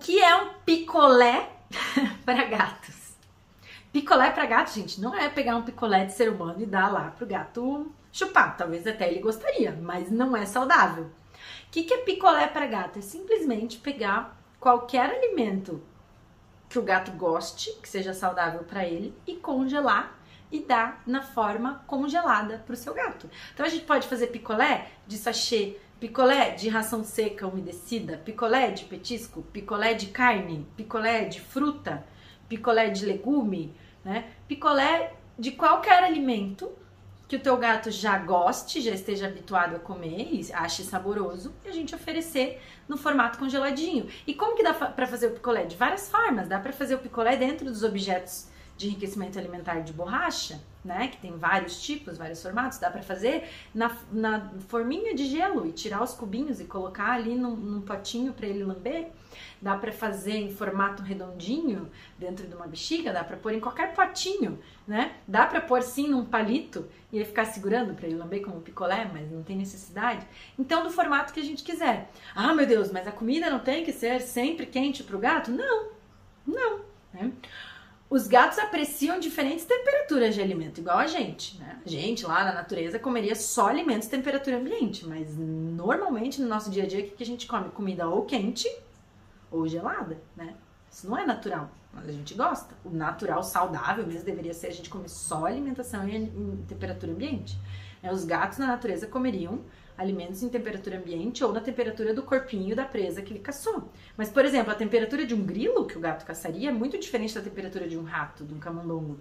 que é um picolé para gatos? Picolé para gato, gente, não é pegar um picolé de ser humano e dar lá pro gato chupar. Talvez até ele gostaria, mas não é saudável. O que, que é picolé para gato? É simplesmente pegar qualquer alimento que o gato goste, que seja saudável para ele, e congelar e dar na forma congelada para o seu gato. Então a gente pode fazer picolé de sachê, picolé de ração seca umedecida, picolé de petisco, picolé de carne, picolé de fruta, picolé de legume, né? Picolé de qualquer alimento que o teu gato já goste, já esteja habituado a comer e ache saboroso, e a gente oferecer no formato congeladinho. E como que dá para fazer o picolé? De várias formas. Dá para fazer o picolé dentro dos objetos de enriquecimento alimentar de borracha, né? Que tem vários tipos, vários formatos. Dá para fazer na, na, forminha de gelo e tirar os cubinhos e colocar ali num, num potinho para ele lamber. Dá para fazer em formato redondinho dentro de uma bexiga. Dá para pôr em qualquer potinho, né? Dá para pôr sim num palito e ele ficar segurando para ele lamber como picolé, mas não tem necessidade. Então, do formato que a gente quiser. Ah, meu Deus, mas a comida não tem que ser sempre quente para o gato? Não, não. Os gatos apreciam diferentes temperaturas de alimento, igual a gente, né? A gente lá na natureza comeria só alimentos de temperatura ambiente, mas normalmente no nosso dia a dia o que a gente come? Comida ou quente ou gelada, né? Isso não é natural, a gente gosta. O natural, saudável mesmo, deveria ser a gente comer só alimentação em, em temperatura ambiente. É, os gatos na natureza comeriam alimentos em temperatura ambiente ou na temperatura do corpinho da presa que ele caçou. Mas, por exemplo, a temperatura de um grilo que o gato caçaria é muito diferente da temperatura de um rato, de um camundongo.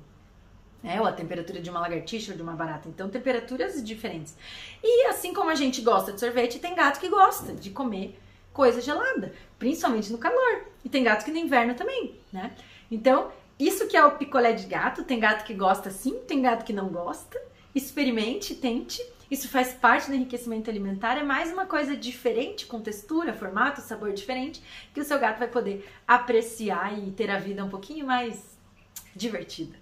É, ou a temperatura de uma lagartixa ou de uma barata. Então, temperaturas diferentes. E assim como a gente gosta de sorvete, tem gato que gosta de comer coisa gelada, principalmente no calor. E tem gato que no inverno também, né? Então, isso que é o picolé de gato, tem gato que gosta sim, tem gato que não gosta. Experimente, tente isso faz parte do enriquecimento alimentar, é mais uma coisa diferente, com textura, formato, sabor diferente, que o seu gato vai poder apreciar e ter a vida um pouquinho mais divertida.